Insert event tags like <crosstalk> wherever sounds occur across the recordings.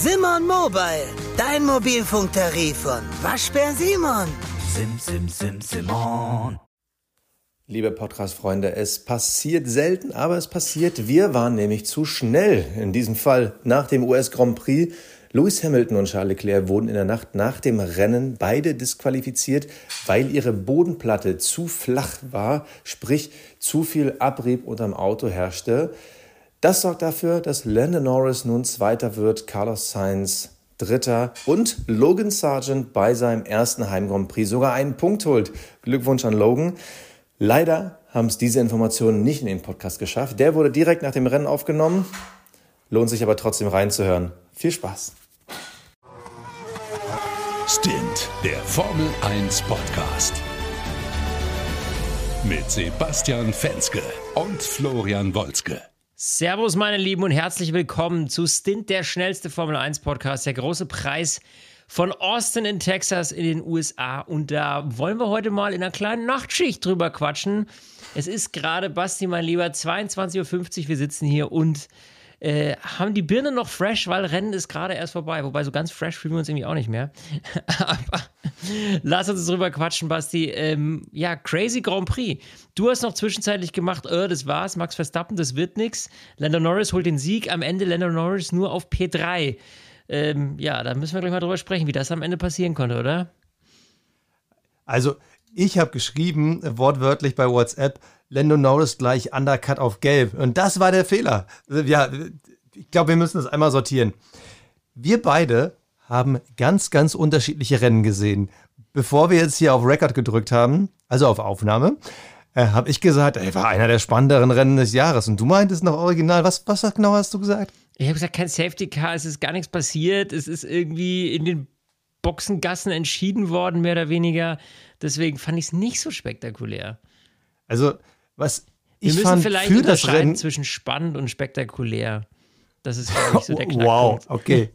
Simon Mobile, dein Mobilfunktarif von Waschbär Simon. Sim, sim, sim, Simon. Liebe Podcast-Freunde, es passiert selten, aber es passiert. Wir waren nämlich zu schnell. In diesem Fall nach dem US Grand Prix. Lewis Hamilton und Charles Leclerc wurden in der Nacht nach dem Rennen beide disqualifiziert, weil ihre Bodenplatte zu flach war, sprich zu viel Abrieb unterm Auto herrschte. Das sorgt dafür, dass Landon Norris nun Zweiter wird, Carlos Sainz Dritter und Logan Sargent bei seinem ersten Heim Grand Prix sogar einen Punkt holt. Glückwunsch an Logan. Leider haben es diese Informationen nicht in den Podcast geschafft. Der wurde direkt nach dem Rennen aufgenommen. Lohnt sich aber trotzdem reinzuhören. Viel Spaß. Stint, der Formel 1 Podcast. Mit Sebastian Fenske und Florian Wolzke. Servus, meine Lieben, und herzlich willkommen zu Stint, der schnellste Formel 1 Podcast, der große Preis von Austin in Texas in den USA. Und da wollen wir heute mal in einer kleinen Nachtschicht drüber quatschen. Es ist gerade, Basti, mein Lieber, 22.50 Uhr. Wir sitzen hier und äh, haben die Birne noch fresh, weil Rennen ist gerade erst vorbei. Wobei so ganz fresh fühlen wir uns irgendwie auch nicht mehr. <laughs> Aber lass uns drüber quatschen, Basti. Ähm, ja, crazy Grand Prix. Du hast noch zwischenzeitlich gemacht, äh, das war's, Max Verstappen, das wird nichts. Lando Norris holt den Sieg. Am Ende Lando Norris nur auf P3. Ähm, ja, da müssen wir gleich mal drüber sprechen, wie das am Ende passieren konnte, oder? Also, ich habe geschrieben, wortwörtlich bei WhatsApp, Lando Norris gleich Undercut auf Gelb. Und das war der Fehler. Ja, ich glaube, wir müssen das einmal sortieren. Wir beide haben ganz, ganz unterschiedliche Rennen gesehen. Bevor wir jetzt hier auf Record gedrückt haben, also auf Aufnahme, äh, habe ich gesagt, er war einer der spannenderen Rennen des Jahres. Und du meintest noch original, was, was genau hast du gesagt? Ich habe gesagt, kein Safety Car, es ist gar nichts passiert. Es ist irgendwie in den Boxengassen entschieden worden, mehr oder weniger. Deswegen fand ich es nicht so spektakulär. Also, was ich Wir müssen vielleicht für das Rennen. zwischen spannend und spektakulär. Das ist, glaube ich, so der <laughs> wow, Knackpunkt. okay.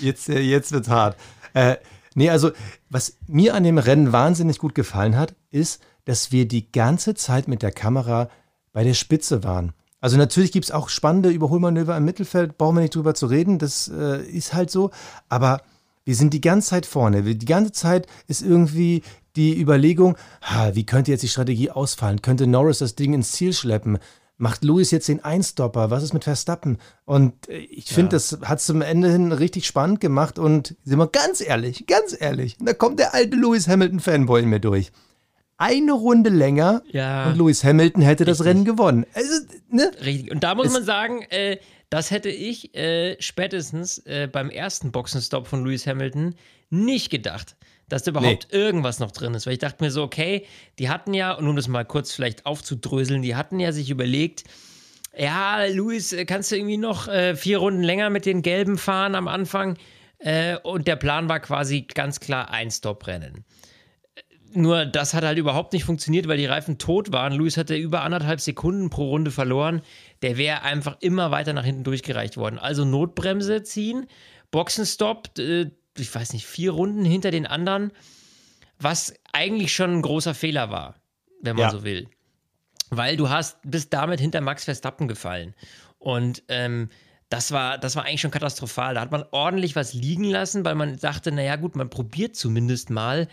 Jetzt, äh, jetzt wird's hart. Äh, nee, also, was mir an dem Rennen wahnsinnig gut gefallen hat, ist, dass wir die ganze Zeit mit der Kamera bei der Spitze waren. Also natürlich gibt es auch spannende Überholmanöver im Mittelfeld, brauchen wir nicht drüber zu reden, das äh, ist halt so. Aber wir sind die ganze Zeit vorne. Wir, die ganze Zeit ist irgendwie die Überlegung, ha, wie könnte jetzt die Strategie ausfallen? Könnte Norris das Ding ins Ziel schleppen? Macht Lewis jetzt den Einstopper? Was ist mit Verstappen? Und äh, ich finde, das hat zum Ende hin richtig spannend gemacht. Und sind wir ganz ehrlich, ganz ehrlich, da kommt der alte Lewis Hamilton-Fanboy in mir durch. Eine Runde länger Ja. und Lewis Hamilton hätte das Richtig. Rennen gewonnen. Also, ne? Richtig. Und da muss Es- man sagen, äh, das hätte ich äh, spätestens äh, beim ersten Boxenstopp von Lewis Hamilton nicht gedacht, dass da überhaupt irgendwas noch drin ist. Weil ich dachte mir so, okay, die hatten ja, und um das mal kurz vielleicht aufzudröseln, die hatten ja sich überlegt, ja, äh, kannst du irgendwie noch äh, vier Runden länger mit den Gelben fahren am Anfang? Äh, und der Plan war quasi ganz klar ein Stop-Rennen. Nur das hat halt überhaupt nicht funktioniert, weil die Reifen tot waren. Lewis hatte über anderthalb Sekunden pro Runde verloren. Der wäre einfach immer weiter nach hinten durchgereicht worden. Also Notbremse ziehen, Boxenstopp, äh, ich weiß nicht, vier Runden hinter den anderen, was eigentlich schon ein großer Fehler war, wenn man Ja. so will. Weil du hast bist damit hinter Max Verstappen gefallen. Und ähm, das war, das war eigentlich schon katastrophal. Da hat man ordentlich was liegen lassen, weil man dachte, naja gut, man probiert zumindest mal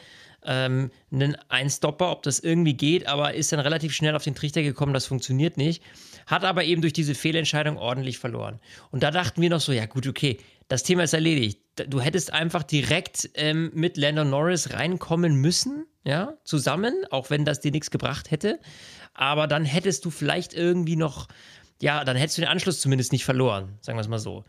ähm, einen Einstopper, ob das irgendwie geht, aber ist dann relativ schnell auf den Trichter gekommen, das funktioniert nicht. Hat aber eben durch diese Fehlentscheidung ordentlich verloren. Und da dachten wir noch so, ja gut, okay, das Thema ist erledigt. Du hättest einfach direkt ähm, mit Lando Norris reinkommen müssen, ja, zusammen, auch wenn das dir nichts gebracht hätte. Aber dann hättest du vielleicht irgendwie noch, ja, dann hättest du den Anschluss zumindest nicht verloren, sagen wir es mal so.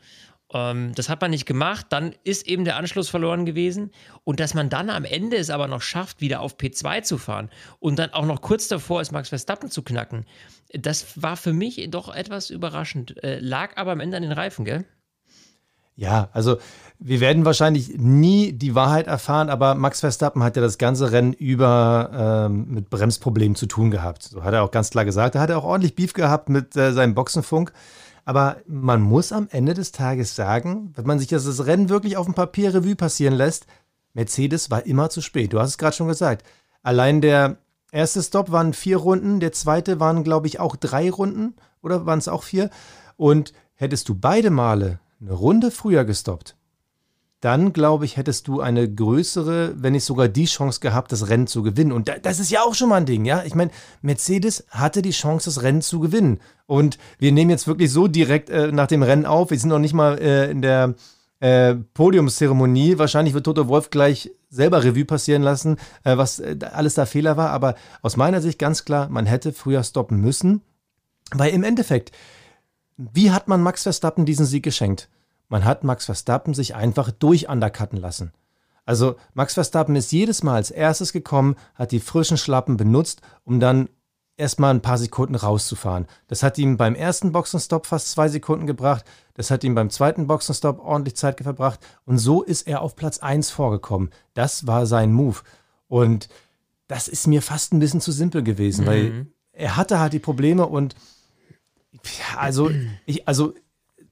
Ähm, das hat man nicht gemacht, dann ist eben der Anschluss verloren gewesen. Und dass man dann am Ende es aber noch schafft, wieder auf P2 zu fahren und dann auch noch kurz davor ist, Max Verstappen zu knacken, das war für mich doch etwas überraschend. Äh, lag aber am Ende an den Reifen, gell? Ja, also wir werden wahrscheinlich nie die Wahrheit erfahren, aber Max Verstappen hat ja das ganze Rennen über ähm, mit Bremsproblemen zu tun gehabt. So hat er auch ganz klar gesagt. Er hat auch ordentlich Beef gehabt mit äh, seinem Boxenfunk. Aber man muss am Ende des Tages sagen, wenn man sich das, das Rennen wirklich auf dem Papier Revue passieren lässt, Mercedes war immer zu spät. Du hast es gerade schon gesagt. Allein der erste Stop waren vier Runden, der zweite waren, glaube ich, auch drei Runden oder waren es auch vier? Und hättest du beide Male eine Runde früher gestoppt, dann glaube ich, hättest du eine größere, wenn nicht sogar die Chance gehabt, das Rennen zu gewinnen. Und das ist ja auch schon mal ein Ding, ja. Ich meine, Mercedes hatte die Chance, das Rennen zu gewinnen. Und wir nehmen jetzt wirklich so direkt äh, nach dem Rennen auf. Wir sind noch nicht mal äh, in der äh, Podiumszeremonie. Wahrscheinlich wird Toto Wolf gleich selber Revue passieren lassen, äh, was äh, alles da Fehler war. Aber aus meiner Sicht ganz klar, man hätte früher stoppen müssen. Weil im Endeffekt, wie hat man Max Verstappen diesen Sieg geschenkt? Man hat Max Verstappen sich einfach durch undercutten lassen. Also Max Verstappen ist jedes Mal als erstes gekommen, hat die frischen Schlappen benutzt, um dann erstmal ein paar Sekunden rauszufahren. Das hat ihm beim ersten Boxenstopp fast zwei Sekunden gebracht. Das hat ihm beim zweiten Boxenstopp ordentlich Zeit verbracht. Und so ist er auf Platz 1 vorgekommen. Das war sein Move. Und das ist mir fast ein bisschen zu simpel gewesen, mhm. weil er hatte halt die Probleme und ja, also, ich, also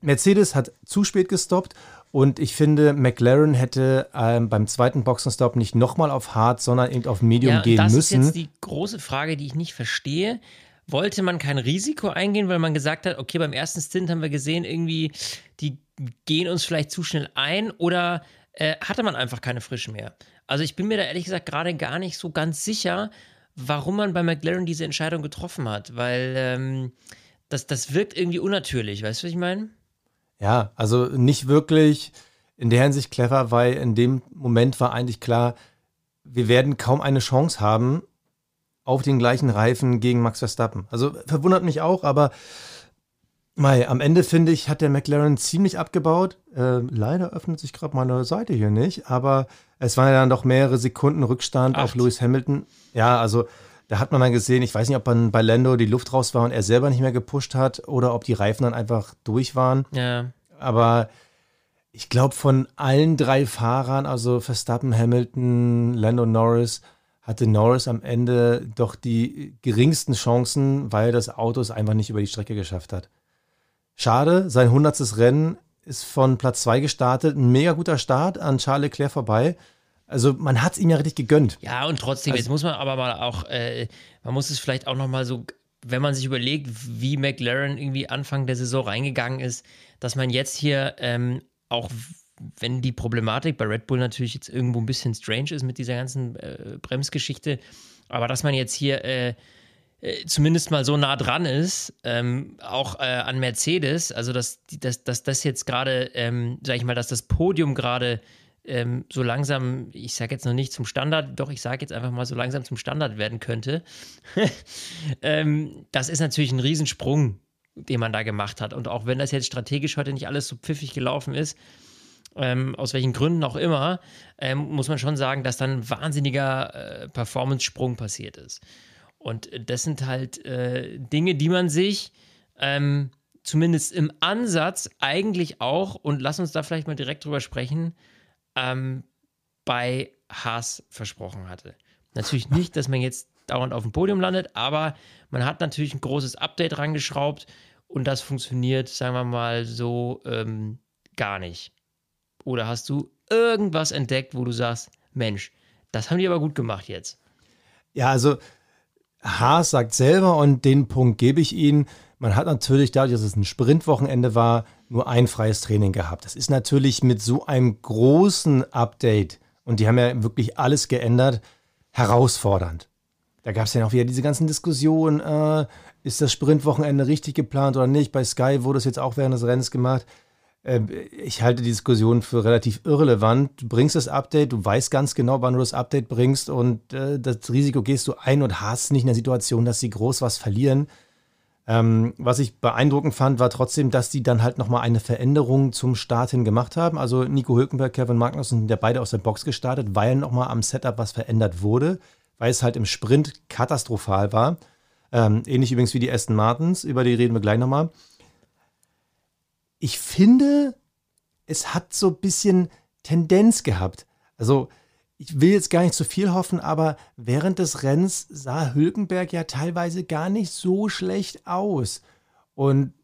Mercedes hat zu spät gestoppt und ich finde, McLaren hätte ähm, beim zweiten Boxenstopp nicht nochmal auf Hard, sondern eben auf Medium ja, gehen das müssen. Das ist jetzt die große Frage, die ich nicht verstehe. Wollte man kein Risiko eingehen, weil man gesagt hat, okay, beim ersten Stint haben wir gesehen, irgendwie, die gehen uns vielleicht zu schnell ein oder äh, hatte man einfach keine Frischen mehr? Also ich bin mir da ehrlich gesagt gerade gar nicht so ganz sicher, warum man bei McLaren diese Entscheidung getroffen hat, weil ähm, das, das wirkt irgendwie unnatürlich, weißt du, was ich meine? Ja, also nicht wirklich in der Hinsicht clever, weil in dem Moment war eigentlich klar, wir werden kaum eine Chance haben auf den gleichen Reifen gegen Max Verstappen. Also verwundert mich auch, aber Mei, am Ende finde ich, hat der McLaren ziemlich abgebaut. Äh, leider öffnet sich gerade meine Seite hier nicht, aber es waren ja dann doch mehrere Sekunden Rückstand Acht. auf Lewis Hamilton. Ja, also da hat man dann gesehen, ich weiß nicht, ob dann bei Lando die Luft raus war und er selber nicht mehr gepusht hat oder ob die Reifen dann einfach durch waren. Ja. Aber ich glaube, von allen drei Fahrern, also Verstappen, Hamilton, Lando Norris, hatte Norris am Ende doch die geringsten Chancen, weil das Auto es einfach nicht über die Strecke geschafft hat. Schade, sein hundertstes Rennen ist von Platz 2 gestartet. Ein mega guter Start an Charles Leclerc vorbei. Also man hat es ihm ja richtig gegönnt. Ja, und trotzdem, also, jetzt muss man aber mal auch, äh, man muss es vielleicht auch nochmal so, wenn man sich überlegt, wie McLaren irgendwie Anfang der Saison reingegangen ist, dass man jetzt hier ähm, auch wenn die Problematik bei Red Bull natürlich jetzt irgendwo ein bisschen strange ist mit dieser ganzen äh, Bremsgeschichte, aber dass man jetzt hier äh, äh, zumindest mal so nah dran ist, ähm, auch äh, an Mercedes, also dass, dass, dass das jetzt gerade, ähm, sag ich mal, dass das Podium gerade ähm, so langsam, ich sage jetzt noch nicht zum Standard, doch ich sage jetzt einfach mal so langsam zum Standard werden könnte. <laughs> ähm, das ist natürlich ein Riesensprung, den man da gemacht hat. Und auch wenn das jetzt strategisch heute nicht alles so pfiffig gelaufen ist, ähm, aus welchen Gründen auch immer, ähm, muss man schon sagen, dass dann ein wahnsinniger äh, Performance-Sprung passiert ist. Und das sind halt äh, Dinge, die man sich ähm, zumindest im Ansatz eigentlich auch, und lass uns da vielleicht mal direkt drüber sprechen, ähm, bei Haas versprochen hatte. Natürlich nicht, dass man jetzt dauernd auf dem Podium landet, aber man hat natürlich ein großes Update rangeschraubt und das funktioniert, sagen wir mal, so ähm, gar nicht. Oder hast du irgendwas entdeckt, wo du sagst, Mensch, das haben die aber gut gemacht jetzt? Ja, also Haas sagt selber, und den Punkt gebe ich Ihnen, man hat natürlich dadurch, dass es ein Sprintwochenende war, nur ein freies Training gehabt. Das ist natürlich mit so einem großen Update, und die haben ja wirklich alles geändert, herausfordernd. Da gab es ja auch wieder diese ganzen Diskussionen, äh, ist das Sprintwochenende richtig geplant oder nicht? Bei Sky wurde es jetzt auch während des Rennens gemacht. Äh, ich halte die Diskussion für relativ irrelevant. Du bringst das Update, du weißt ganz genau, wann du das Update bringst und äh, das Risiko gehst du ein und hast nicht in der Situation, dass sie groß was verlieren. Ähm, was ich beeindruckend fand, war trotzdem, dass die dann halt nochmal eine Veränderung zum Start hin gemacht haben. Also Nico Hülkenberg, Kevin Magnussen, der beide aus der Box gestartet, weil nochmal am Setup was verändert wurde, weil es halt im Sprint katastrophal war. Ähm, ähnlich übrigens wie die Aston Martins, über die reden wir gleich nochmal ich finde, es hat so ein bisschen Tendenz gehabt. Also, ich will jetzt gar nicht zu viel hoffen, aber während des Rennens sah Hülkenberg ja teilweise gar nicht so schlecht aus. Und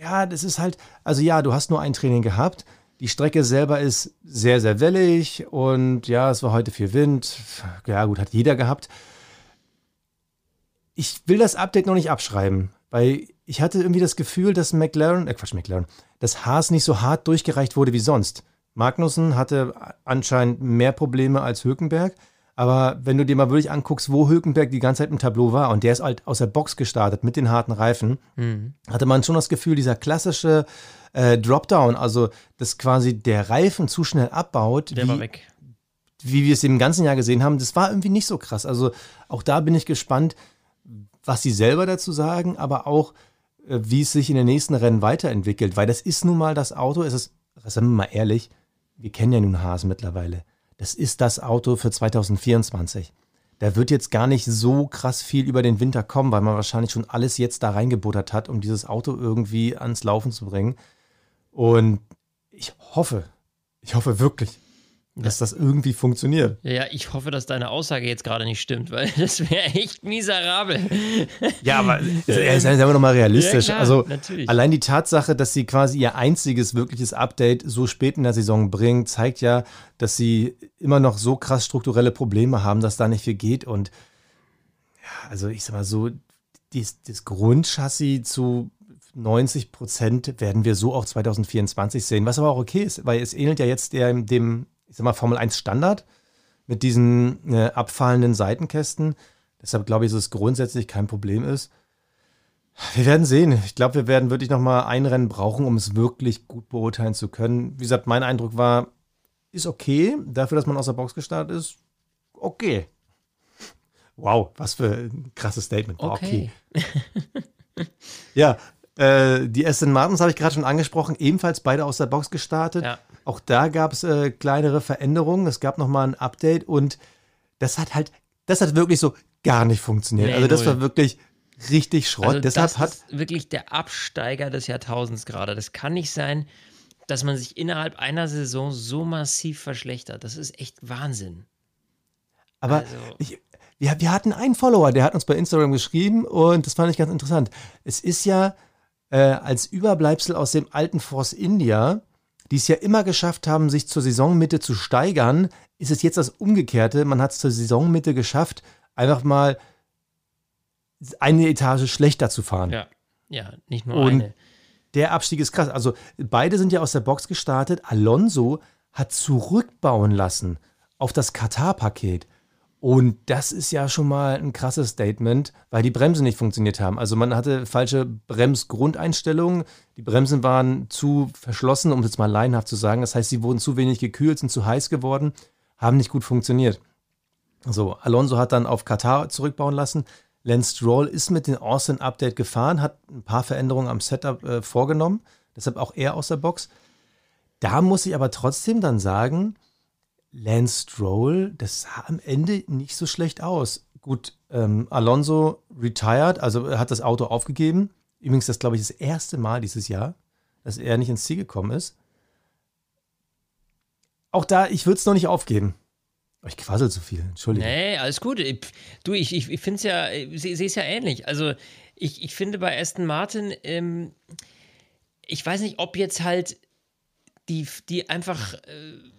ja, das ist halt, also ja, du hast nur ein Training gehabt. Die Strecke selber ist sehr, sehr wellig und ja, es war heute viel Wind. Ja, gut, hat jeder gehabt. Ich will das Update noch nicht abschreiben. Weil ich hatte irgendwie das Gefühl, dass McLaren, äh Quatsch, McLaren, dass Haas nicht so hart durchgereicht wurde wie sonst. Magnussen hatte anscheinend mehr Probleme als Hülkenberg. Aber wenn du dir mal wirklich anguckst, wo Hülkenberg die ganze Zeit im Tableau war und der ist halt aus der Box gestartet mit den harten Reifen, mhm. hatte man schon das Gefühl, dieser klassische äh, Dropdown, also dass quasi der Reifen zu schnell abbaut, der wie, war weg. wie wir es im ganzen Jahr gesehen haben, das war irgendwie nicht so krass. Also auch da bin ich gespannt, was sie selber dazu sagen, aber auch, äh, wie es sich in den nächsten Rennen weiterentwickelt, weil das ist nun mal das Auto, es ist, sagen wir mal ehrlich, wir kennen ja nun Haas mittlerweile das ist das Auto für 2024. Da wird jetzt gar nicht so krass viel über den Winter kommen, weil man wahrscheinlich schon alles jetzt da reingebuttert hat, um dieses Auto irgendwie ans Laufen zu bringen. Und ich hoffe, ich hoffe wirklich, dass das irgendwie funktioniert. Ja, ich hoffe, dass deine Aussage jetzt gerade nicht stimmt, weil <laughs> das wäre echt miserabel. Ja, aber <laughs> seien wir nochmal realistisch. Ja, klar, also natürlich. allein die Tatsache, dass sie quasi ihr einziges wirkliches Update so spät in der Saison bringen, zeigt ja, dass sie immer noch so krass strukturelle Probleme haben, dass da nicht viel geht. Und ja, also ich sag mal so, dies, das Grundchassis zu 90 Prozent werden wir so auch 2024 sehen, was aber auch okay ist, weil es ähnelt ja jetzt der, dem ich sag mal, Formel 1 Standard mit diesen äh, abfallenden Seitenkästen. Deshalb glaube ich, dass es grundsätzlich kein Problem ist. Wir werden sehen. Ich glaube, wir werden wirklich noch mal ein Rennen brauchen, um es wirklich gut beurteilen zu können. Wie gesagt, mein Eindruck war, ist okay. Dafür, dass man aus der Box gestartet ist, okay. Wow, was für ein krasses Statement. Okay. okay. <laughs> ja, äh, die Aston Martins habe ich gerade schon angesprochen, ebenfalls beide aus der Box gestartet. Ja. Auch da gab es äh, kleinere Veränderungen. Es gab nochmal ein Update und das hat halt, das hat wirklich so gar nicht funktioniert. Nee, also das null. war wirklich richtig Schrott. Also Deshalb das hat ist wirklich der Absteiger des Jahrtausends gerade. Das kann nicht sein, dass man sich innerhalb einer Saison so massiv verschlechtert. Das ist echt Wahnsinn. Aber also. ich, wir, wir hatten einen Follower, der hat uns bei Instagram geschrieben und das fand ich ganz interessant. Es ist ja äh, als Überbleibsel aus dem alten Force India, die es ja immer geschafft haben, sich zur Saisonmitte zu steigern, ist es jetzt das Umgekehrte. Man hat es zur Saisonmitte geschafft, einfach mal eine Etage schlechter zu fahren. Ja, ja nicht nur Und eine. Der Abstieg ist krass. Also beide sind ja aus der Box gestartet. Alonso hat zurückbauen lassen auf das Katar-Paket. Und das ist ja schon mal ein krasses Statement, weil die Bremsen nicht funktioniert haben. Also man hatte falsche Bremsgrundeinstellungen. Die Bremsen waren zu verschlossen, um es jetzt mal laienhaft zu sagen. Das heißt, sie wurden zu wenig gekühlt, sind zu heiß geworden, haben nicht gut funktioniert. So, Alonso hat dann auf Katar zurückbauen lassen. Lance Stroll ist mit dem Austin Update gefahren, hat ein paar Veränderungen am Setup äh, vorgenommen. Deshalb auch er aus der Box. Da muss ich aber trotzdem dann sagen, Lance Stroll, das sah am Ende nicht so schlecht aus. Gut, ähm, Alonso retired, also hat das Auto aufgegeben. Übrigens, das glaube ich das erste Mal dieses Jahr, dass er nicht ins Ziel gekommen ist. Auch da, ich würde es noch nicht aufgeben. Ich quassel zu viel, Entschuldigung. Nee, alles gut. Du, ich, ich, ich finde es ja, sehe es ja ähnlich. Also, ich, ich finde bei Aston Martin, ähm, ich weiß nicht, ob jetzt halt die, die einfach. Äh,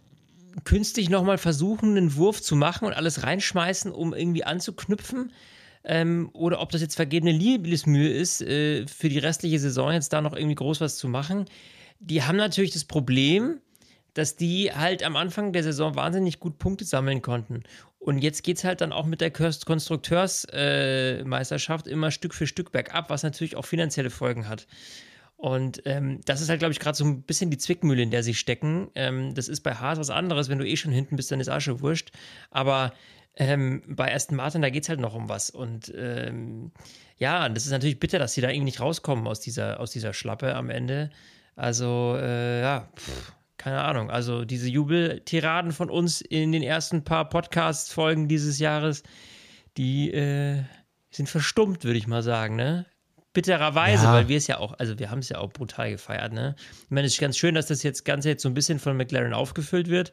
künstlich nochmal versuchen, einen Wurf zu machen und alles reinschmeißen, um irgendwie anzuknüpfen. Ähm, oder ob das jetzt vergebene Liebesmühe ist, äh, für die restliche Saison jetzt da noch irgendwie groß was zu machen. Die haben natürlich das Problem, dass die halt am Anfang der Saison wahnsinnig gut Punkte sammeln konnten. Und jetzt geht es halt dann auch mit der Konstrukteursmeisterschaft äh, immer Stück für Stück bergab, was natürlich auch finanzielle Folgen hat. Und ähm, das ist halt, glaube ich, gerade so ein bisschen die Zwickmühle, in der sie stecken. Ähm, das ist bei Haas was anderes. Wenn du eh schon hinten bist, dann ist Asche wurscht. Aber ähm, bei Aston Martin, da geht es halt noch um was. Und ähm, ja, das ist natürlich bitter, dass sie da irgendwie nicht rauskommen aus dieser, aus dieser Schlappe am Ende. Also, äh, ja, pff, keine Ahnung. Also, diese Jubeltiraden von uns in den ersten paar Podcast-Folgen dieses Jahres, die äh, sind verstummt, würde ich mal sagen, ne? Bittererweise, ja. weil wir es ja auch, also wir haben es ja auch brutal gefeiert, ne? Ich meine, es ist ganz schön, dass das jetzt Ganze jetzt so ein bisschen von McLaren aufgefüllt wird.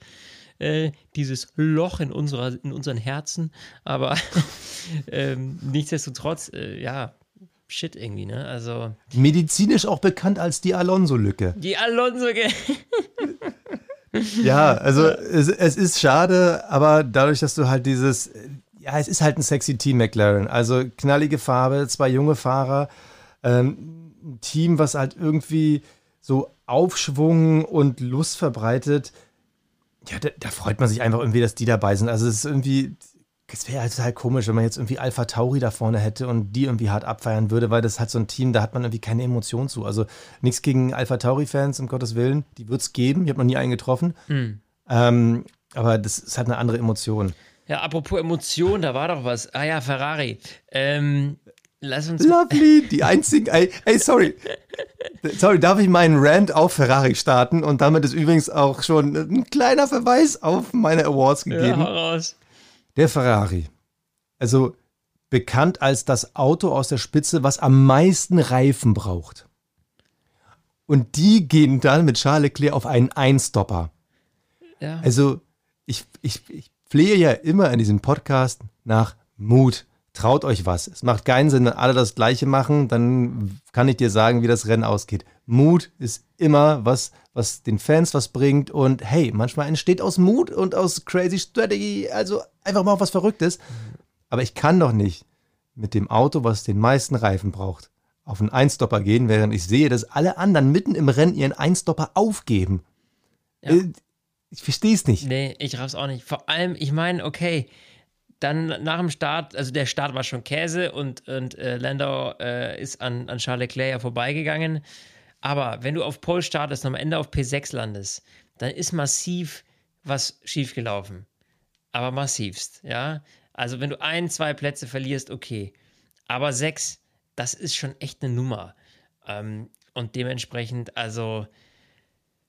Äh, dieses Loch in, unserer, in unseren Herzen. Aber <laughs> ähm, nichtsdestotrotz, äh, ja, shit irgendwie, ne? Also. Medizinisch auch bekannt als die Alonso-Lücke. Die Alonso-Lücke. <laughs> ja, also es, es ist schade, aber dadurch, dass du halt dieses, ja, es ist halt ein sexy Team McLaren. Also knallige Farbe, zwei junge Fahrer, ähm, ein Team, was halt irgendwie so Aufschwung und Lust verbreitet. Ja, da, da, freut man sich einfach irgendwie, dass die dabei sind. Also es ist irgendwie, es wäre halt total komisch, wenn man jetzt irgendwie Alpha Tauri da vorne hätte und die irgendwie hart abfeiern würde, weil das hat so ein Team, da hat man irgendwie keine Emotion zu. Also nichts gegen Alpha Tauri-Fans, um Gottes Willen. Die wird es geben. Ich habe noch nie einen getroffen. Mhm. Ähm, aber das, das hat eine andere Emotion. Ja, apropos Emotion, da war doch was. Ah ja, Ferrari. Ähm, lass uns. Lovely, die einzigen. Ey, ey, sorry. Sorry, darf ich meinen Rant auf Ferrari starten? Und damit ist übrigens auch schon ein kleiner Verweis auf meine Awards gegeben. Ja, raus. Der Ferrari. Also bekannt als das Auto aus der Spitze, was am meisten Reifen braucht. Und die gehen dann mit Charles Leclerc auf einen Einstopper. Ja. Also ich, ich, ich flehe ja immer in diesem Podcast nach Mut. Traut euch was. Es macht keinen Sinn, wenn alle das Gleiche machen, dann kann ich dir sagen, wie das Rennen ausgeht. Mut ist immer was, was den Fans was bringt und hey, manchmal entsteht aus Mut und aus Crazy Strategy, also einfach mal was Verrücktes. Aber ich kann doch nicht mit dem Auto, was den meisten Reifen braucht, auf einen Einstopper gehen, während ich sehe, dass alle anderen mitten im Rennen ihren Einstopper aufgeben. Ja. Ich verstehe es nicht. Nee, ich raff's auch nicht. Vor allem, ich meine, okay, dann nach dem Start, also der Start war schon Käse und, und äh, Landau äh, ist an, an Charles Leclerc ja vorbeigegangen. Aber wenn du auf Pole startest und am Ende auf P6 landest, dann ist massiv was schiefgelaufen. Aber massivst, ja. Also wenn du ein, zwei Plätze verlierst, okay. Aber sechs, das ist schon echt eine Nummer. Ähm, und dementsprechend, also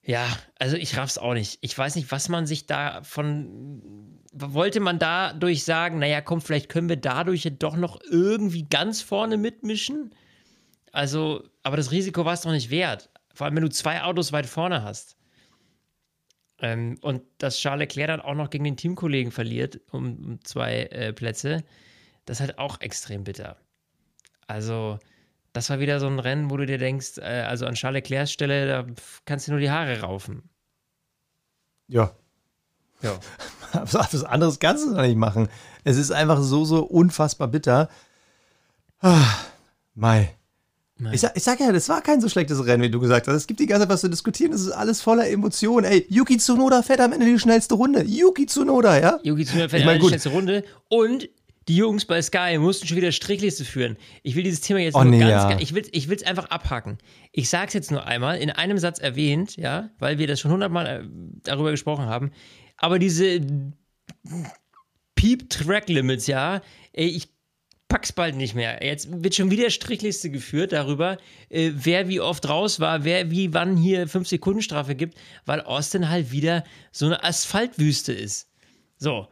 ja, also ich raff's auch nicht. Ich weiß nicht, was man sich da von. Wollte man dadurch sagen, naja, komm, vielleicht können wir dadurch doch noch irgendwie ganz vorne mitmischen? Also, aber das Risiko war es doch nicht wert. Vor allem, wenn du zwei Autos weit vorne hast. Ähm, und dass Charles Leclerc dann auch noch gegen den Teamkollegen verliert um, um zwei äh, Plätze, das ist halt auch extrem bitter. Also, das war wieder so ein Rennen, wo du dir denkst, äh, also an Charles Leclercs Stelle, da kannst du nur die Haare raufen. Ja. Ja. <laughs> Was anderes kannst du da nicht machen. Es ist einfach so, so unfassbar bitter. <sighs> Ah, Mai. Ich sag, ich sag, ja, das war kein so schlechtes Rennen, wie du gesagt hast. Es gibt die ganze Zeit was zu diskutieren. Es ist alles voller Emotionen. Ey, Yuki Tsunoda fährt am Ende die schnellste Runde. Yuki Tsunoda, ja? Yuki Tsunoda fährt ich mein, die schnellste Runde. Und die Jungs bei Sky mussten schon wieder Strichliste führen. Ich will dieses Thema jetzt oh, nur nee, ganz, ja. ich will ich es einfach abhaken. Ich sage es jetzt nur einmal, in einem Satz erwähnt, ja, weil wir das schon hundertmal äh, darüber gesprochen haben. Aber diese Peep Track Limits, ja, ey, ich pack's bald nicht mehr. Jetzt wird schon wieder Strichliste geführt darüber, äh, wer wie oft raus war, wer wie wann hier 5 Sekunden Strafe gibt, weil Austin halt wieder so eine Asphaltwüste ist. So,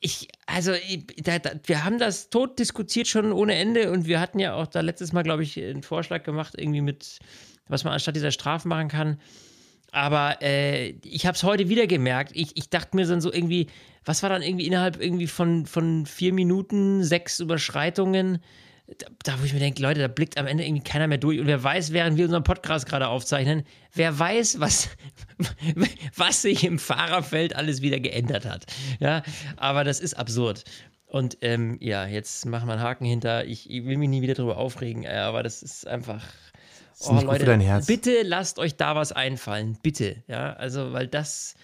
ich, also, da, da, wir haben das tot diskutiert schon ohne Ende und wir hatten ja auch da letztes Mal, glaube ich, einen Vorschlag gemacht, irgendwie mit, was man anstatt dieser Strafen machen kann. Aber äh, ich habe es heute wieder gemerkt. Ich, ich dachte mir dann so irgendwie, was war dann irgendwie innerhalb irgendwie von, von vier Minuten sechs Überschreitungen? Da, wo ich mir denke, Leute, da blickt am Ende irgendwie keiner mehr durch. Und wer weiß, während wir unseren Podcast gerade aufzeichnen, wer weiß, was, <laughs> was sich im Fahrerfeld alles wieder geändert hat. Ja, aber das ist absurd. Und ähm, ja, jetzt machen wir einen Haken hinter. Ich, ich, will mich nie wieder darüber aufregen, äh, aber das ist einfach. Das ist oh, Leute, bitte lasst euch da was einfallen. Bitte. Ja, also, weil das,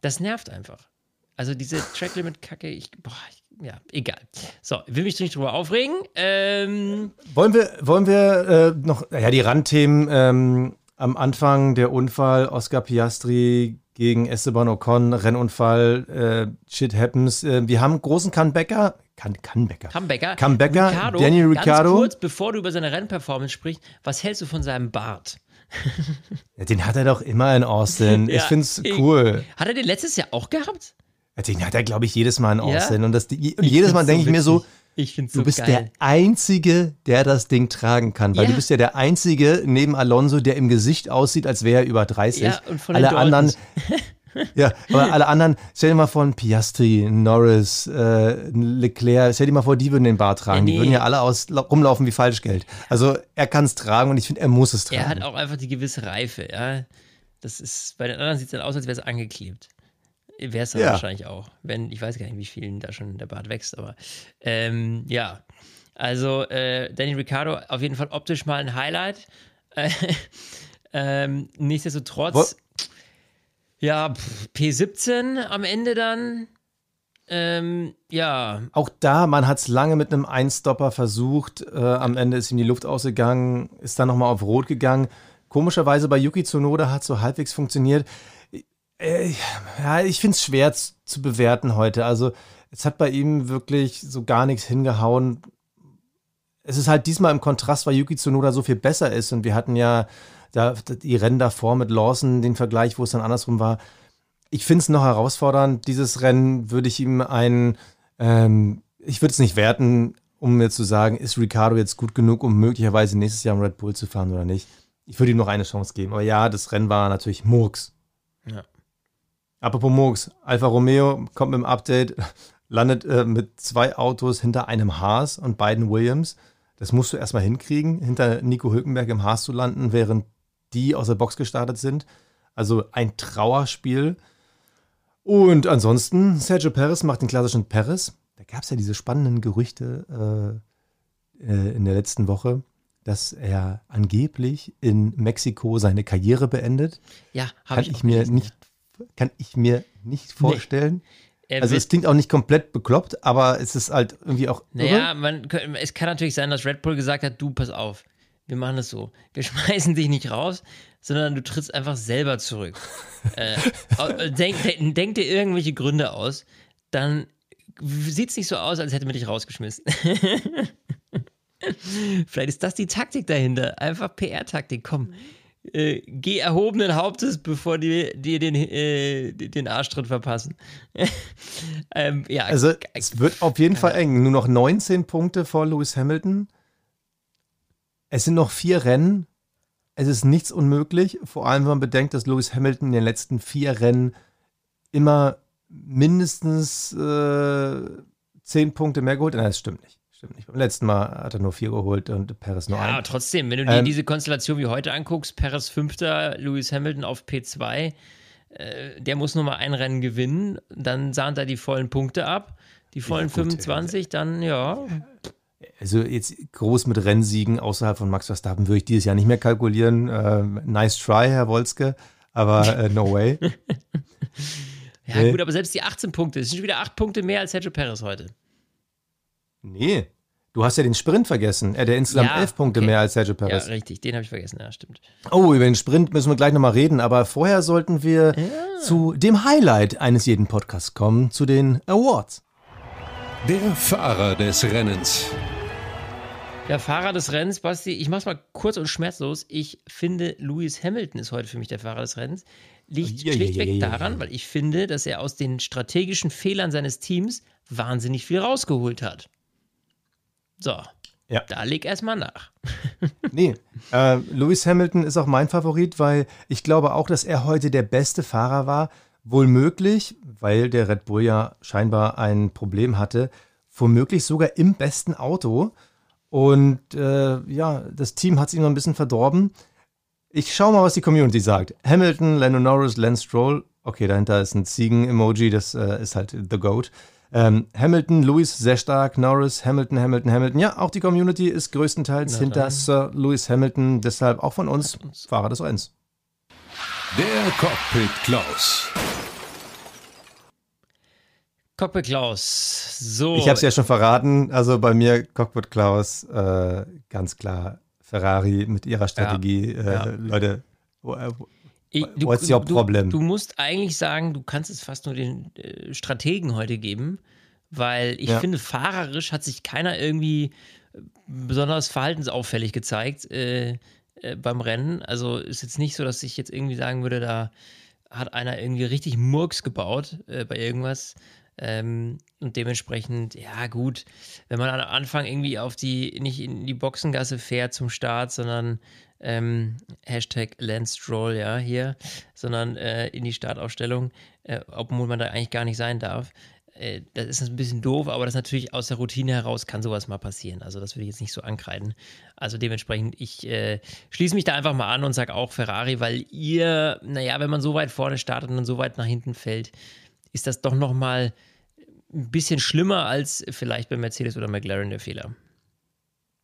das nervt einfach. Also diese Track Limit Kacke, ich, boah, ich ja, egal. So, will mich nicht drüber aufregen. Ähm wollen wir, wollen wir äh, noch, ja, die Randthemen ähm, am Anfang der Unfall, Oscar Piastri gegen Esteban Ocon, Rennunfall, äh, Shit happens. Äh, wir haben großen Comebacker. Can, Comebacker. Comebacker. Comebacker. Ricardo, Daniel Ricciardo. Ganz kurz, bevor du über seine Rennperformance sprichst, was hältst du von seinem Bart? ja, den hat er doch immer in Austin. <laughs> ja, ich find's cool. Hat er den letztes Jahr auch gehabt? Den hat er, glaube ich, jedes Mal in Aussehen. Ja? Und, das, und jedes Mal denke so ich mir so, ich du so bist geil. der Einzige, der das Ding tragen kann. Weil ja. du bist ja der Einzige neben Alonso, der im Gesicht aussieht, als wäre er über 30. Ja, und von alle anderen. <laughs> ja, aber alle anderen, stell dir mal vor, Piastri, Norris, äh, Leclerc, stell dir mal vor, die würden den Bart tragen. Nee. Die würden ja alle aus, rumlaufen wie Falschgeld. Also er kann es tragen und ich finde, er muss es tragen. Er hat auch einfach die gewisse Reife, ja. Das ist, bei den anderen sieht es dann aus, als wäre es angeklebt. Wäre es dann ja. wahrscheinlich auch. Wenn, ich weiß gar nicht, wie vielen da schon der Bart wächst, aber ähm, ja. Also äh, Danny Ricciardo auf jeden Fall optisch mal ein Highlight. <laughs> ähm, nichtsdestotrotz. Wo Ja, pff, P17 am Ende dann. Ähm, ja, Auch da, man hat es lange mit einem Einstopper versucht. Äh, am Ende ist ihm die Luft ausgegangen, ist dann nochmal auf Rot gegangen. Komischerweise bei Yuki Tsunoda hat es so halbwegs funktioniert. Äh, ja, ich finde es schwer zu bewerten heute. Also, es hat bei ihm wirklich so gar nichts hingehauen. Es ist halt diesmal im Kontrast, weil Yuki Tsunoda so viel besser ist. Und wir hatten ja da, die Rennen davor mit Lawson, den Vergleich, wo es dann andersrum war. Ich finde es noch herausfordernd. Dieses Rennen würde ich ihm ein, ähm, ich würde es nicht werten, um mir zu sagen, ist Ricardo jetzt gut genug, um möglicherweise nächstes Jahr im Red Bull zu fahren oder nicht. Ich würde ihm noch eine Chance geben. Aber ja, das Rennen war natürlich Murks. Apropos Murks, Alfa Romeo kommt mit dem Update, <laughs> landet äh, mit zwei Autos hinter einem Haas und beiden Williams. Das musst du erstmal hinkriegen, hinter Nico Hülkenberg im Haas zu landen, während die aus der Box gestartet sind. Also ein Trauerspiel. Und ansonsten, Sergio Perez macht den klassischen Perez. Da gab es ja diese spannenden Gerüchte äh, äh, in der letzten Woche, dass er angeblich in Mexiko seine Karriere beendet. ja, habe ich, ich, mir nicht, kann ich mir nicht vorstellen. Er Also es klingt auch nicht komplett bekloppt, aber es ist halt irgendwie auch irre. Naja, man, es kann natürlich sein, dass Red Bull gesagt hat, du, pass auf, wir machen es so. Wir <laughs> schmeißen dich nicht raus, sondern du trittst einfach selber zurück. <laughs> äh, denk, denk, denk dir irgendwelche Gründe aus, dann sieht es nicht so aus, als hätte man dich rausgeschmissen. <laughs> Vielleicht ist das die Taktik dahinter. Einfach PR-Taktik. Komm, äh, geh erhobenen Hauptes, bevor die dir den, äh, den Arschtritt verpassen. <laughs> ähm, ja, Also es wird auf jeden Fall eng. Nur noch 19 Punkte vor Lewis Hamilton. Es sind noch vier Rennen. Es ist nichts unmöglich. Vor allem, wenn man bedenkt, dass Lewis Hamilton in den letzten vier Rennen immer mindestens äh, zehn Punkte mehr geholt hat. Nein, das stimmt nicht. Stimmt nicht. Beim letzten Mal hat er nur vier geholt und Perez nur Ja, aber ein. trotzdem, wenn du dir Ähm, diese Konstellation wie heute anguckst, Perez Fünfter, Lewis Hamilton auf P2, äh, der muss nur mal ein Rennen gewinnen, dann sahnt er die vollen Punkte ab, die vollen gut, 25, dann ja. Also jetzt groß mit Rennsiegen außerhalb von Max Verstappen würde ich dieses Jahr nicht mehr kalkulieren. Äh, nice try, Herr Wolzke, aber äh, no way. <laughs> Ja, Nee. gut, aber selbst die 18 Punkte, das sind schon wieder 8 Punkte mehr als Sergio Perez heute. Nee, du hast ja den Sprint vergessen. Er hat ja insgesamt Ja, elf Punkte okay. mehr als Sergio Ja, Perez. richtig, den habe ich vergessen, ja, stimmt. oh, über den Sprint müssen wir gleich nochmal reden, aber vorher sollten wir zu dem Highlight eines jeden Podcasts kommen, zu den Awards. Der Fahrer des Rennens. Der Fahrer des Rennens, Basti, ich mach's mal kurz und schmerzlos. Ich finde, Lewis Hamilton ist heute für mich der Fahrer des Rennens. Liegt Ja, ja, schlichtweg ja, ja, ja. daran, weil ich finde, dass er aus den strategischen Fehlern seines Teams wahnsinnig viel rausgeholt hat. So, Ja. da leg erstmal nach. <laughs> Nee, äh, Lewis Hamilton ist auch mein Favorit, weil ich glaube auch, dass er heute der beste Fahrer war. Wohl möglich, weil der Red Bull ja scheinbar ein Problem hatte, womöglich sogar im besten Auto. Und äh, ja, das Team hat es ihm noch ein bisschen verdorben. Ich schau mal, was die Community sagt. Hamilton, Lando Norris, Lance Stroll. Okay, dahinter ist ein Ziegen-Emoji, das äh, ist halt The Goat. Ähm, Hamilton, Lewis sehr stark, Norris, Hamilton, Hamilton, Hamilton. Ja, auch die Community ist größtenteils hinter Sir Lewis Hamilton, deshalb auch von uns Fahrer des Rennens. Der Cockpit Klaus. Cockpit Klaus. So. Ich habe es ja schon verraten, also bei mir Cockpit Klaus, äh, ganz klar Ferrari mit ihrer Strategie. Äh, ja. Leute, Ich- What's your du, problem? Du musst eigentlich sagen, du kannst es fast nur den äh, Strategen heute geben, weil ich Ja. finde, fahrerisch hat sich keiner irgendwie äh, besonders verhaltensauffällig gezeigt äh, äh, beim Rennen. Also ist jetzt nicht so, dass ich jetzt irgendwie sagen würde, da hat einer irgendwie richtig Murks gebaut äh, bei irgendwas. Ähm, und dementsprechend, ja, gut, wenn man am Anfang irgendwie auf die, nicht in die Boxengasse fährt zum Start, sondern ähm, Hashtag Lance Stroll, ja, hier, sondern äh, in die Startaufstellung, äh, obwohl man da eigentlich gar nicht sein darf. Äh, das ist ein bisschen doof, aber das natürlich aus der Routine heraus kann sowas mal passieren. Also das würde ich jetzt nicht so ankreiden. Also dementsprechend, ich äh, schließe mich da einfach mal an und sage auch Ferrari, weil ihr, naja, wenn man so weit vorne startet und so weit nach hinten fällt, ist das doch nochmal ein bisschen schlimmer als vielleicht bei Mercedes oder McLaren der Fehler.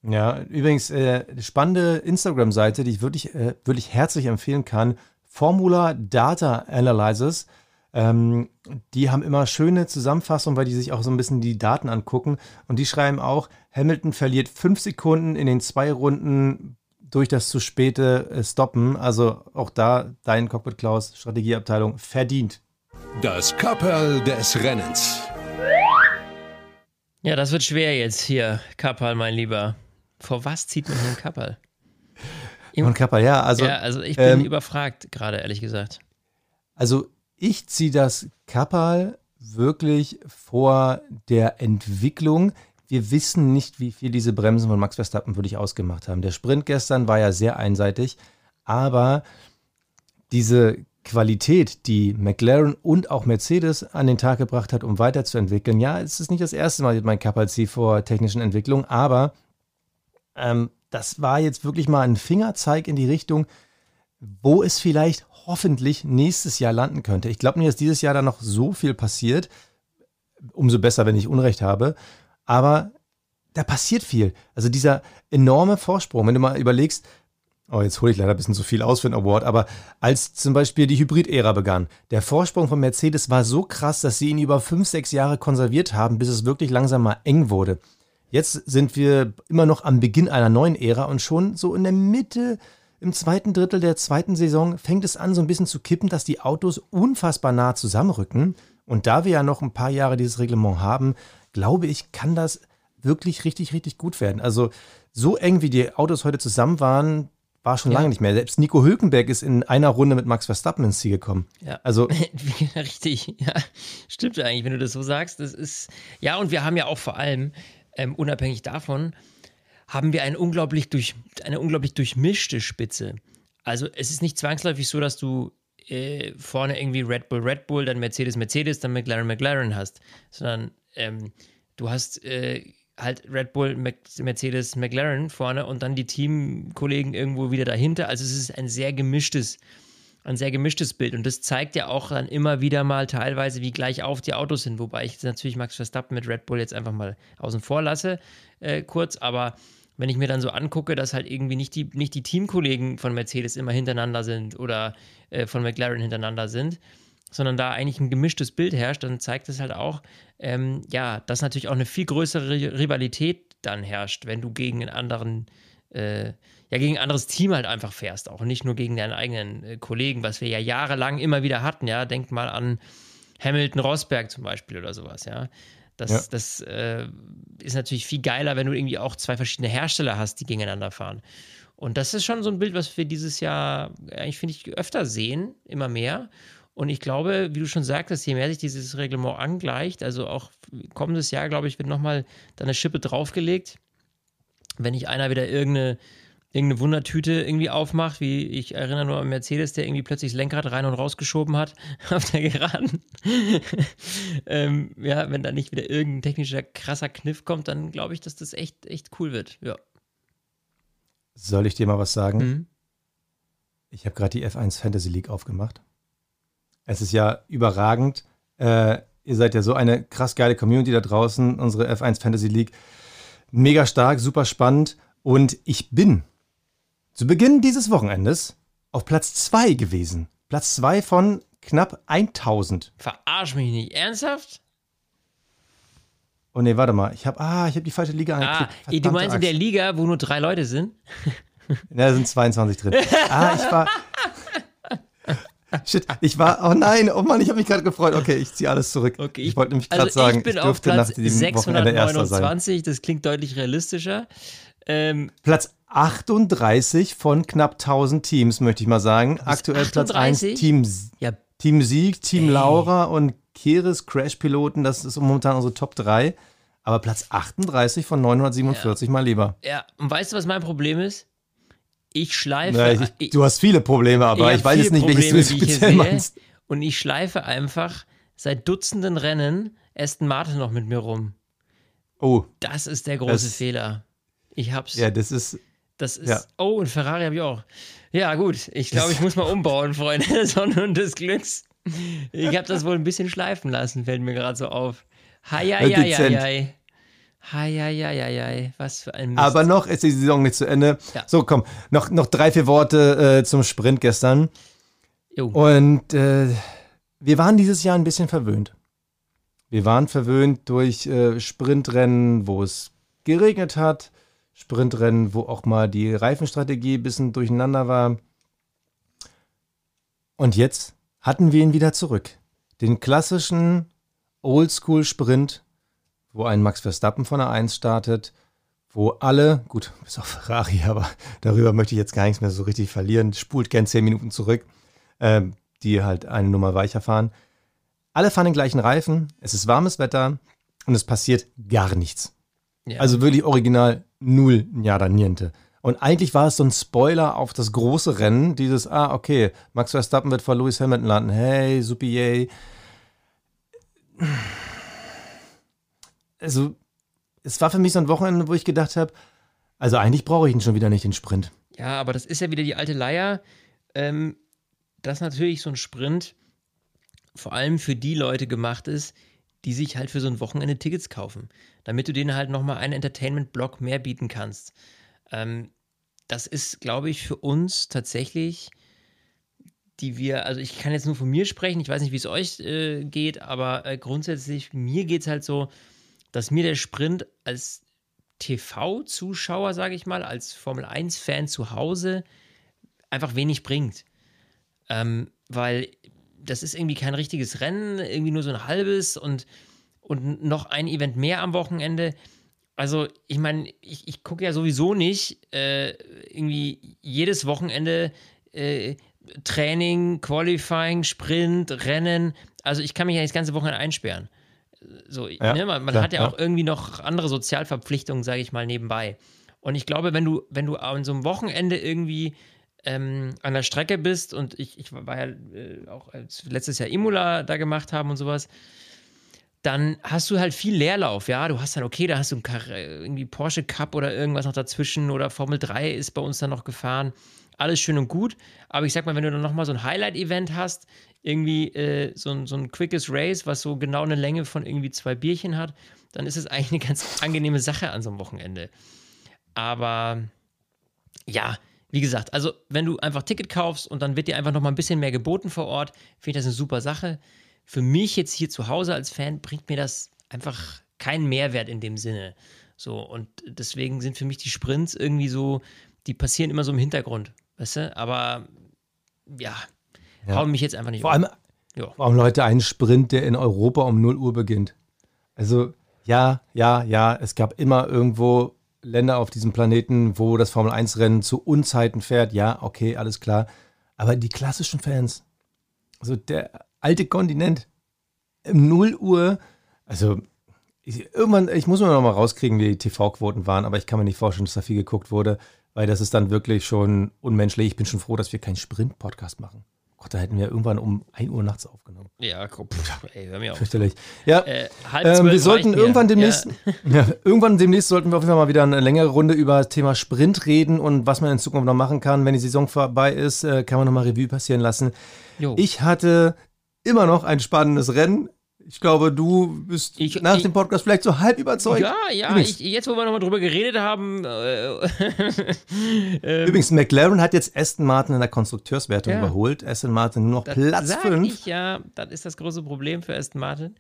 Ja, übrigens, äh, spannende Instagram-Seite, die ich wirklich, äh, wirklich herzlich empfehlen kann. Formula Data Analysis. Ähm, die haben immer schöne Zusammenfassungen, weil die sich auch so ein bisschen die Daten angucken. Und die schreiben auch, Hamilton verliert fünf Sekunden in den zwei Runden durch das zu späte äh, Stoppen. Also auch da dein Cockpit Klaus, Strategieabteilung, verdient. Das Kapperl des Rennens. Ja, das wird schwer jetzt hier, Kapperl, mein Lieber. Vor was zieht man hier einen Kapperl? Und Kapperl, ja, also. ja, also ich bin ähm, überfragt gerade, ehrlich gesagt. Also ich ziehe das Kapperl wirklich vor der Entwicklung. Wir wissen nicht, wie viel diese Bremsen von Max Verstappen wirklich ausgemacht haben. Der Sprint gestern war ja sehr einseitig, aber diese Qualität, die McLaren und auch Mercedes an den Tag gebracht hat, um weiterzuentwickeln. Ja, es ist nicht das erste Mal, mein Kapperl ziehe vor technischen Entwicklungen, aber ähm, das war jetzt wirklich mal ein Fingerzeig in die Richtung, wo es vielleicht hoffentlich nächstes Jahr landen könnte. Ich glaube nicht, dass dieses Jahr da noch so viel passiert. Umso besser, wenn ich Unrecht habe. Aber da passiert viel. Also dieser enorme Vorsprung, wenn du mal überlegst, oh, jetzt hole ich leider ein bisschen zu viel aus für einen Award, aber als zum Beispiel die Hybrid-Ära begann, der Vorsprung von Mercedes war so krass, dass sie ihn über fünf, sechs Jahre konserviert haben, bis es wirklich langsam mal eng wurde. Jetzt sind wir immer noch am Beginn einer neuen Ära und schon so in der Mitte im zweiten Drittel der zweiten Saison fängt es an, so ein bisschen zu kippen, dass die Autos unfassbar nah zusammenrücken. Und da wir ja noch ein paar Jahre dieses Reglement haben, glaube ich, kann das wirklich richtig, richtig gut werden. Also so eng wie die Autos heute zusammen waren, war schon Ja. lange nicht mehr. Selbst Nico Hülkenberg ist in einer Runde mit Max Verstappen ins Ziel gekommen. Ja. Also <laughs> Richtig, ja. Stimmt eigentlich, wenn du das so sagst. Das ist, ja, und wir haben ja auch vor allem, ähm, unabhängig davon, haben wir ein unglaublich durch, eine unglaublich durchmischte Spitze. Also es ist nicht zwangsläufig so, dass du äh, vorne irgendwie Red Bull, Red Bull, dann Mercedes, Mercedes, dann McLaren, McLaren hast, sondern ähm, du hast äh, halt Red Bull, Mac Mercedes, McLaren vorne und dann die Teamkollegen irgendwo wieder dahinter. Also es ist ein sehr gemischtes, ein sehr gemischtes Bild. Und das zeigt ja auch dann immer wieder mal teilweise, wie gleich auf die Autos sind. Wobei ich natürlich Max Verstappen mit Red Bull jetzt einfach mal außen vor lasse, äh, kurz. Aber wenn ich mir dann so angucke, dass halt irgendwie nicht die, nicht die Teamkollegen von Mercedes immer hintereinander sind oder äh, von McLaren hintereinander sind, sondern da eigentlich ein gemischtes Bild herrscht, dann zeigt es halt auch, ähm, ja, dass natürlich auch eine viel größere Ri- Rivalität dann herrscht, wenn du gegen einen anderen, äh, ja, gegen ein anderes Team halt einfach fährst, auch nicht nur gegen deinen eigenen äh, Kollegen, was wir ja jahrelang immer wieder hatten, ja, denk mal an Hamilton Rosberg zum Beispiel oder sowas, ja. Das, Ja. das äh, ist natürlich viel geiler, wenn du irgendwie auch zwei verschiedene Hersteller hast, die gegeneinander fahren. Und das ist schon so ein Bild, was wir dieses Jahr eigentlich, finde ich, öfter sehen, immer mehr. Und ich glaube, wie du schon sagtest, je mehr sich dieses Reglement angleicht, also auch kommendes Jahr, glaube ich, wird nochmal da eine Schippe draufgelegt. Wenn nicht einer wieder irgendeine, irgendeine Wundertüte irgendwie aufmacht, wie ich erinnere nur an Mercedes, der irgendwie plötzlich das Lenkrad rein und rausgeschoben hat <laughs> auf der Geraden. <laughs> ähm, ja, wenn da nicht wieder irgendein technischer krasser Kniff kommt, dann glaube ich, dass das echt, echt cool wird. Ja. soll ich dir mal was sagen? Mhm. Ich habe gerade die F1 Fantasy League aufgemacht. Es ist ja überragend. Äh, ihr seid ja so eine krass geile Community da draußen, unsere F1 Fantasy League. Mega stark, super spannend. Und ich bin zu Beginn dieses Wochenendes auf Platz 2 gewesen. Platz 2 von knapp 1000. Verarsch mich nicht. Ernsthaft? Oh nee, warte mal. Ich habe ah, ich habe die falsche Liga Ah, angeklickt. du Verdammte meinst in der Axt. Liga, wo nur drei Leute sind? <laughs> Ja, da sind 22 drin. Ah, ich war. <laughs> Shit, ich war. Oh nein, oh Mann, ich habe mich gerade gefreut. Okay, ich ziehe alles zurück. Okay, ich wollte nämlich gerade also sagen, ich bin ich auf dürfte Platz nach diesem Wochenende Erster sein. 629, das klingt deutlich realistischer. Ähm, Platz 38 von knapp 1000 Teams, möchte ich mal sagen. Aktuell Platz 1 38? Team, ja, Team Sieg, Team Ey. Laura und Keres Crash-Piloten. Das ist momentan unsere Top 3. Aber Platz 38 von 947 mal lieber. ja, und weißt du, was mein Problem ist? Ich schleife. Ja, ich, du hast viele Probleme, aber ich, hab weiß jetzt nicht, welches du ich speziell meinst. Und ich schleife einfach seit Dutzenden Rennen Aston Martin noch mit mir rum. Oh, Das ist der große Das- Fehler. Ich hab's. ja, das ist. Das ist. Ja. Oh, und Ferrari habe ich auch. Ja, gut. Ich glaube, ich muss mal umbauen, Freunde der Sonne und des Glücks. Ich habe das wohl ein bisschen schleifen lassen, fällt mir gerade so auf. Hei, hei, Ja, hei, dezent. hei, hei. Hei, hei, hei, hei, hei. Was für ein Mist. Aber noch ist die Saison nicht zu Ende. Ja. So, komm, noch, noch drei, vier Worte äh, zum Sprint gestern. Jo. Und äh, wir waren dieses Jahr ein bisschen verwöhnt. Wir waren verwöhnt durch äh, Sprintrennen, wo es geregnet hat, Sprintrennen, wo auch mal die Reifenstrategie ein bisschen durcheinander war. Und jetzt hatten wir ihn wieder zurück. Den klassischen Oldschool-Sprint, wo ein Max Verstappen von der 1 startet, wo alle, gut, <laughs> bis auf Ferrari, aber darüber möchte ich jetzt gar nichts mehr so richtig verlieren, spult gern 10 Minuten zurück, ähm, die halt eine Nummer weicher fahren. Alle fahren den gleichen Reifen, es ist warmes Wetter und es passiert gar nichts. Ja. Also wirklich original null Nada Niente. Und eigentlich war es so ein Spoiler auf das große Rennen, dieses, ah, okay, Max Verstappen wird vor Lewis Hamilton landen, hey, supi, yay. Also, es war für mich so ein Wochenende, wo ich gedacht habe, also eigentlich brauche ich ihn schon wieder nicht, den Sprint. Ja, aber das ist ja wieder die alte Leier, ähm, dass natürlich so ein Sprint vor allem für die Leute gemacht ist, die sich halt für so ein Wochenende Tickets kaufen, damit du denen halt nochmal einen Entertainment-Block mehr bieten kannst. Ähm, das ist, glaube ich, für uns tatsächlich, die wir, also ich kann jetzt nur von mir sprechen, ich weiß nicht, wie es euch äh, geht, aber äh, grundsätzlich, mir geht es halt so, dass mir der Sprint als TV-Zuschauer, sage ich mal, als Formel 1-Fan zu Hause einfach wenig bringt. Ähm, weil das ist irgendwie kein richtiges Rennen, irgendwie nur so ein halbes und, und noch ein Event mehr am Wochenende. Also, ich meine, ich, ich gucke ja sowieso nicht äh, irgendwie jedes Wochenende äh, Training, Qualifying, Sprint, Rennen. Also, ich kann mich ja das ganze Wochenende einsperren. So, Ja, ne? Man, man klar, hat ja ja. auch irgendwie noch andere Sozialverpflichtungen, sage ich mal, nebenbei. Und ich glaube, wenn du, wenn du an so einem Wochenende irgendwie ähm, an der Strecke bist und ich, ich war ja äh, auch letztes Jahr Imola da gemacht haben und sowas, dann hast du halt viel Leerlauf, ja. Du hast dann, okay, da hast du äh, irgendwie Porsche Cup oder irgendwas noch dazwischen oder Formel 3 ist bei uns dann noch gefahren. Alles schön und gut. Aber ich sag mal, wenn du dann nochmal so ein Highlight-Event hast, irgendwie äh, so, ein, so ein quickes Race, was so genau eine Länge von irgendwie zwei Bierchen hat, dann ist es <laughs> eigentlich eine ganz angenehme Sache an so einem Wochenende. Aber ja, wie gesagt, also wenn du einfach Ticket kaufst und dann wird dir einfach noch mal ein bisschen mehr geboten vor Ort, finde ich das eine super Sache. Für mich jetzt hier zu Hause als Fan bringt mir das einfach keinen Mehrwert in dem Sinne. So, und deswegen sind für mich die Sprints irgendwie so, die passieren immer so im Hintergrund, weißt du? Aber ja, Ja. hauen mich jetzt einfach nicht Vor um. allem, Ja. vor allem Leute, einen Sprint, der in Europa um 0 Uhr beginnt. Also, ja, ja, ja, es gab immer irgendwo Länder auf diesem Planeten, wo das Formel-1-Rennen zu Unzeiten fährt. Ja, okay, alles klar. Aber die klassischen Fans, also der alte Kontinent, um 0 Uhr, also ich, irgendwann, ich muss mir noch mal rauskriegen, wie die TV-Quoten waren, aber ich kann mir nicht vorstellen, dass da viel geguckt wurde, weil das ist dann wirklich schon unmenschlich. Ich bin schon froh, dass wir keinen Sprint-Podcast machen. Gott, da hätten wir irgendwann um 1 Uhr nachts aufgenommen. Ja, guck, ey, hör mir auf. Fürchterlich. Ja, Äh, ähm, wir sollten irgendwann demnächst, Ja. <laughs> ja. irgendwann demnächst sollten wir auf jeden Fall mal wieder eine längere Runde über das Thema Sprint reden und was man in Zukunft noch machen kann. Wenn die Saison vorbei ist, äh, kann man nochmal Revue passieren lassen. Jo. Ich hatte immer noch ein spannendes Rennen. Ich glaube, du bist Ich- nach ich- dem Podcast vielleicht so halb überzeugt. Ja, ja, Übrigens, ich, jetzt wo wir nochmal drüber geredet haben, äh, <laughs> übrigens, McLaren hat jetzt Aston Martin in der Konstrukteurswertung Ja. überholt. Aston Martin nur noch das Platz sag 5. ich ja, das ist das große Problem für Aston Martin.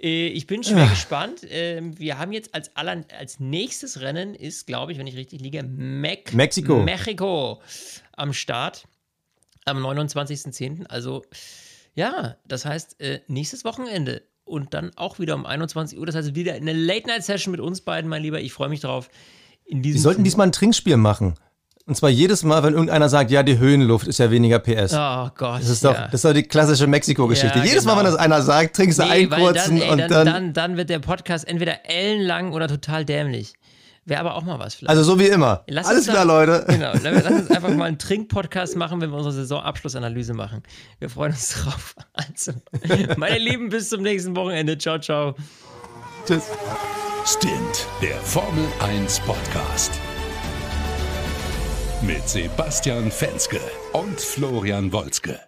Äh, ich bin schwer gespannt. Ähm, wir haben jetzt als, aller, als nächstes Rennen ist, glaube ich, wenn ich richtig liege, Mex Mexiko. Mexiko am Start am 29.10. Also ja, das heißt äh, nächstes Wochenende und dann auch wieder um 21 Uhr. Das heißt wieder eine Late-Night-Session mit uns beiden, mein Lieber. Ich freue mich drauf. Wir sollten diesmal ein Trinkspiel machen. Und zwar jedes Mal, wenn irgendeiner sagt, ja, die Höhenluft ist ja weniger PS. Oh Gott. Das ist doch, ja. das ist doch die klassische Mexiko-Geschichte. Ja, Jedes Mal, genau. wenn das einer sagt, trinkst du einen weil kurzen dann, ey, und dann, dann, dann, dann wird der Podcast entweder ellenlang oder total dämlich. Wäre aber auch mal was vielleicht. Also so wie immer. Lass Alles da- klar, Leute. <laughs> Genau, lass uns einfach mal einen Trink-Podcast machen, wenn wir unsere Saisonabschlussanalyse machen. Wir freuen uns <laughs> drauf. Also, meine Lieben, bis zum nächsten Wochenende. Ciao, ciao. Tschüss. Stint, der Formel 1 Podcast. Mit Sebastian Fenske und Florian Wolzke.